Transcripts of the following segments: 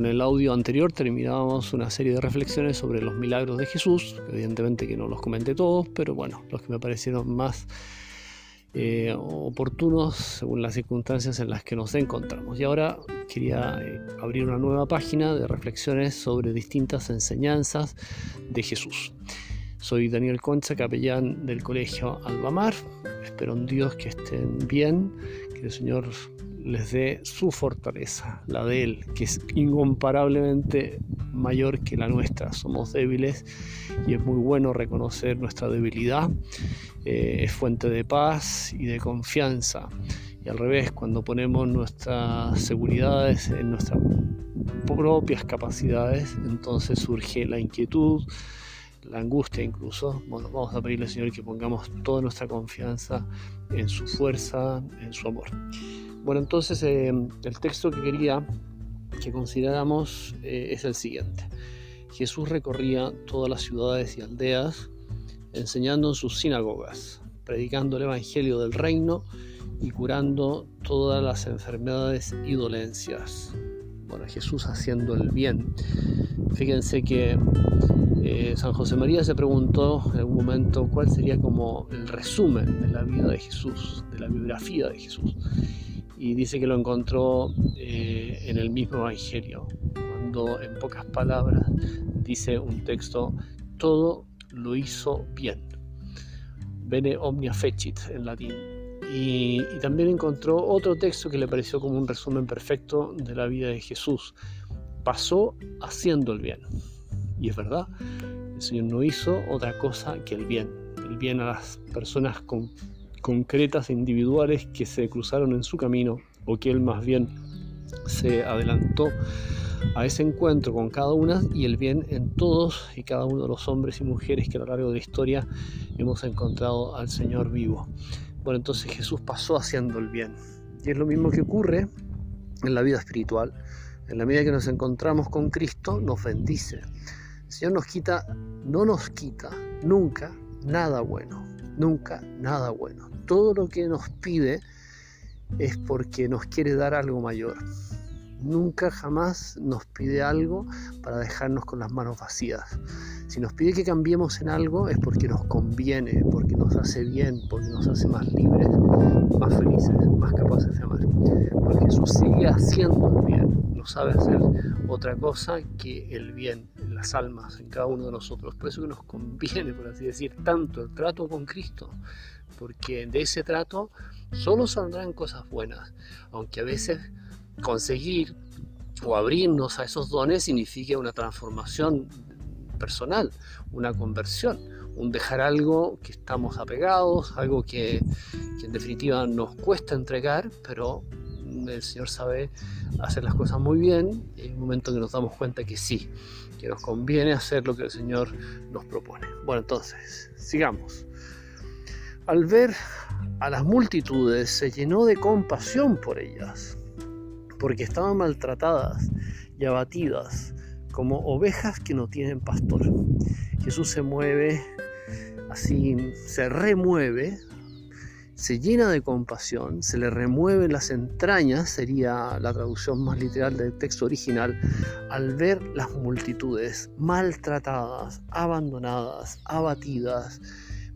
con el audio anterior terminábamos una serie de reflexiones sobre los milagros de Jesús, evidentemente que no los comenté todos, pero bueno, los que me parecieron más eh, oportunos según las circunstancias en las que nos encontramos. Y ahora quería eh, abrir una nueva página de reflexiones sobre distintas enseñanzas de Jesús. Soy Daniel Concha, capellán del Colegio Albamar. Espero en Dios que estén bien, que el Señor les dé su fortaleza, la de Él, que es incomparablemente mayor que la nuestra. Somos débiles y es muy bueno reconocer nuestra debilidad. Eh, es fuente de paz y de confianza. Y al revés, cuando ponemos nuestras seguridades en nuestras propias capacidades, entonces surge la inquietud, la angustia incluso. Bueno, vamos a pedirle al Señor que pongamos toda nuestra confianza en su fuerza, en su amor. Bueno, entonces eh, el texto que quería que consideráramos eh, es el siguiente. Jesús recorría todas las ciudades y aldeas enseñando en sus sinagogas, predicando el Evangelio del reino y curando todas las enfermedades y dolencias. Bueno, Jesús haciendo el bien. Fíjense que eh, San José María se preguntó en algún momento cuál sería como el resumen de la vida de Jesús, de la biografía de Jesús y dice que lo encontró eh, en el mismo Evangelio, cuando en pocas palabras dice un texto, todo lo hizo bien. Bene omnia fecit en latín. Y, y, también encontró otro texto que le pareció como un resumen perfecto de la vida de Jesús. Pasó haciendo el bien. Y es verdad, el Señor no hizo otra cosa que el bien. El bien a las personas con concretas e individuales que se cruzaron en su camino o que él más bien se adelantó a ese encuentro con cada una y el bien en todos y cada uno de los hombres y mujeres que a lo largo de la historia hemos encontrado al Señor vivo. Bueno, entonces Jesús pasó haciendo el bien. Y es lo mismo que ocurre en la vida espiritual. En la medida que nos encontramos con Cristo, nos bendice. El Señor nos quita, no nos quita nunca nada bueno. Nunca nada bueno todo lo que nos pide es porque nos quiere dar algo mayor. Nunca jamás nos pide algo para dejarnos con las manos vacías. Si nos pide que cambiemos en algo es porque nos conviene, porque nos hace bien, porque nos hace más libres, más felices, más capaces de amar. Porque Jesús sigue haciendo el bien, no sabe hacer otra cosa que el bien en las almas, en cada uno de nosotros. Por eso que nos conviene, por así decir, tanto el trato con Cristo, porque de ese trato solo saldrán cosas buenas, aunque a veces conseguir o abrirnos a esos dones significa una transformación personal, una conversión, un dejar algo que estamos apegados, algo que, que en definitiva nos cuesta entregar, pero el Señor sabe hacer las cosas muy bien y hay un momento que nos damos cuenta que sí, que nos conviene hacer lo que el Señor nos propone. Bueno, entonces, sigamos. Al ver a las multitudes se llenó de compasión por ellas, porque estaban maltratadas y abatidas como ovejas que no tienen pastor. Jesús se mueve así, se remueve, se llena de compasión, se le remueve las entrañas, sería la traducción más literal del texto original, al ver las multitudes maltratadas, abandonadas, abatidas,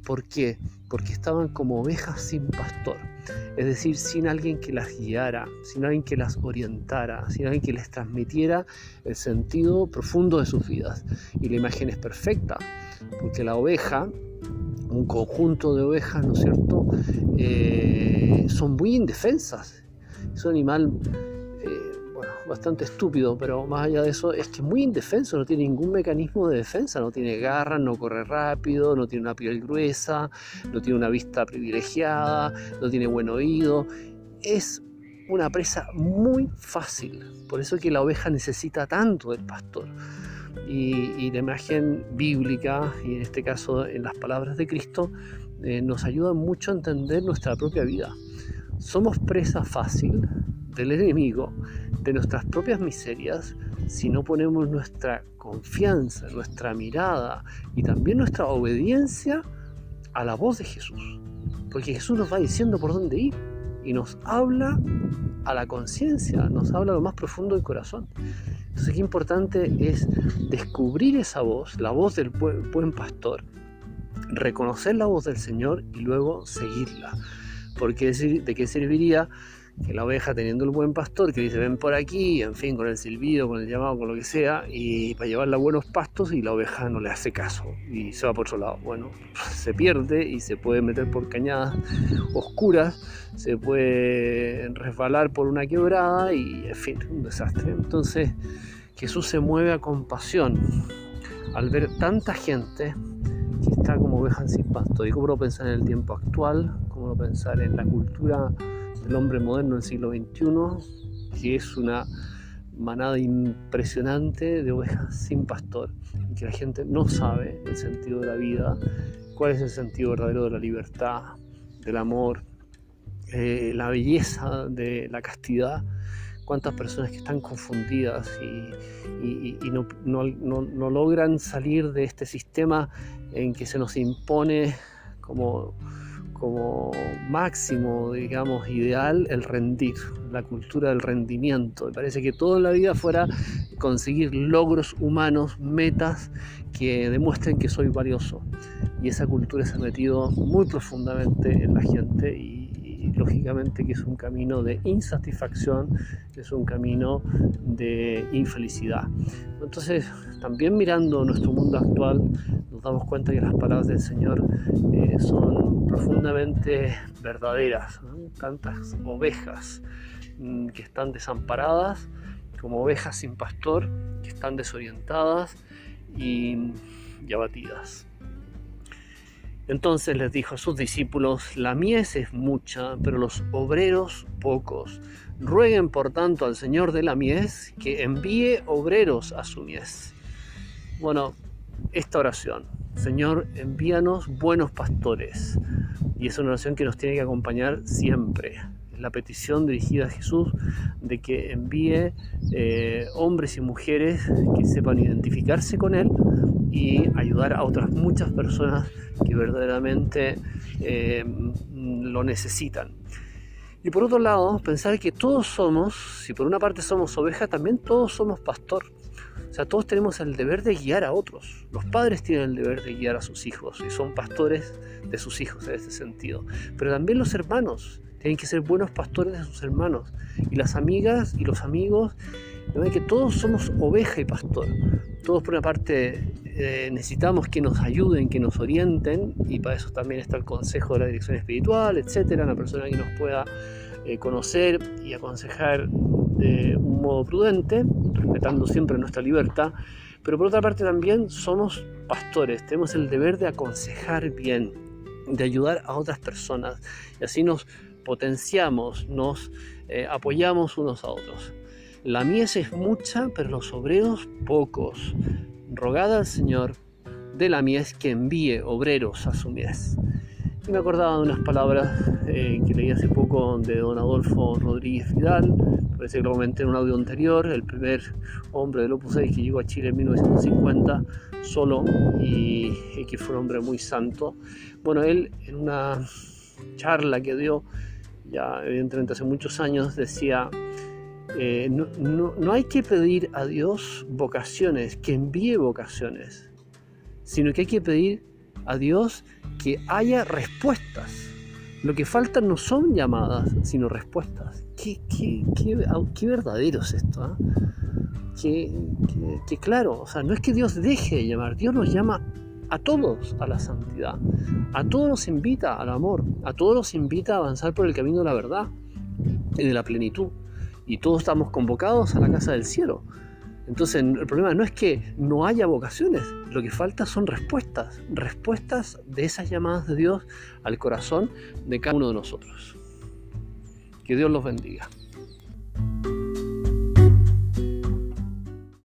¿Por qué? Porque estaban como ovejas sin pastor, es decir, sin alguien que las guiara, sin alguien que las orientara, sin alguien que les transmitiera el sentido profundo de sus vidas. Y la imagen es perfecta, porque la oveja, un conjunto de ovejas, ¿no es cierto?, eh, son muy indefensas. Es un animal bastante estúpido, pero más allá de eso es que es muy indefenso, no tiene ningún mecanismo de defensa, no tiene garras, no corre rápido, no tiene una piel gruesa, no tiene una vista privilegiada, no tiene buen oído. Es una presa muy fácil, por eso que la oveja necesita tanto del pastor. Y, la imagen bíblica, y en este caso en las palabras de Cristo, eh, nos ayuda mucho a entender nuestra propia vida. Somos presa fácil del enemigo, de nuestras propias miserias, si no ponemos nuestra confianza, nuestra mirada y también nuestra obediencia a la voz de Jesús. Porque Jesús nos va diciendo por dónde ir y nos habla a la conciencia, nos habla a lo más profundo del corazón. Entonces, qué importante es descubrir esa voz, la voz del buen pastor, reconocer la voz del Señor y luego seguirla. Porque de qué serviría que la oveja teniendo el buen pastor que dice ven por aquí, en fin, con el silbido, con el llamado, con lo que sea, y para llevarla buenos pastos y la oveja no le hace caso y se va por otro lado. Bueno, se pierde y se puede meter por cañadas oscuras, se puede resbalar por una quebrada y, en fin, un desastre. Entonces, Jesús se mueve a compasión al ver tanta gente que está como oveja sin pasto. Y cómo no pensar en el tiempo actual, cómo no pensar en la cultura el hombre moderno del siglo XXI, que es una manada impresionante de ovejas sin pastor, y que la gente no sabe el sentido de la vida, cuál es el sentido verdadero de la libertad, del amor, eh, la belleza de la castidad, cuántas personas que están confundidas y, no, no logran salir de este sistema en que se nos impone como como máximo, digamos, ideal el rendir, la cultura del rendimiento. Me parece que todo en la vida fuera conseguir logros humanos, metas que demuestren que soy valioso. Y esa cultura se ha metido muy profundamente en la gente y lógicamente que es un camino de insatisfacción, es un camino de infelicidad. Entonces, también mirando nuestro mundo actual, damos cuenta que las palabras del Señor eh, son profundamente verdaderas. Tantas ovejas mm, que están desamparadas, como ovejas sin pastor, que están desorientadas y abatidas. Entonces les dijo a sus discípulos, la mies es mucha, pero los obreros pocos. Rueguen por tanto al Señor de la mies que envíe obreros a su mies. Bueno, esta oración, Señor, envíanos buenos pastores. Y es una oración que nos tiene que acompañar siempre. La petición dirigida a Jesús de que envíe eh, hombres y mujeres que sepan identificarse con Él y ayudar a otras muchas personas que verdaderamente eh, lo necesitan. Y por otro lado, pensar que todos somos, si por una parte somos oveja, también todos somos pastor. O sea, todos tenemos el deber de guiar a otros. Los padres tienen el deber de guiar a sus hijos y son pastores de sus hijos en ese sentido. Pero también los hermanos tienen que ser buenos pastores de sus hermanos. Y las amigas y los amigos, que todos somos oveja y pastor. Todos por una parte eh, necesitamos que nos ayuden, que nos orienten, y para eso también está el consejo de la dirección espiritual, etcétera, una persona que nos pueda eh, conocer y aconsejar de un modo prudente, respetando siempre nuestra libertad. Pero por otra parte también somos pastores, tenemos el deber de aconsejar bien, de ayudar a otras personas, y así nos potenciamos, nos eh, apoyamos unos a otros. La mies es mucha, pero los obreros pocos rogad al Señor de la mies que envíe obreros a su mies. Y me acordaba de unas palabras eh, que leí hace poco de don Adolfo Rodríguez Vidal, parece que en un audio anterior, el primer hombre del Opus 6 que llegó a Chile en 1950 solo y, y que fue un hombre muy santo. Bueno, él en una charla que dio, ya evidentemente hace muchos años, decía eh, no, hay que pedir a Dios vocaciones, que envíe vocaciones, sino que hay que pedir a Dios que haya respuestas. Lo que falta no son llamadas, sino respuestas. Qué, verdadero es esto. ¿ah? Que, claro, o sea, no es que Dios deje de llamar, Dios nos llama a todos a la santidad, a todos nos invita al amor, a todos nos invita a avanzar por el camino de la verdad y de la plenitud y todos estamos convocados a la casa del cielo. Entonces el problema no es que no haya vocaciones, lo que falta son respuestas, respuestas de esas llamadas de Dios al corazón de cada uno de nosotros. Que Dios los bendiga.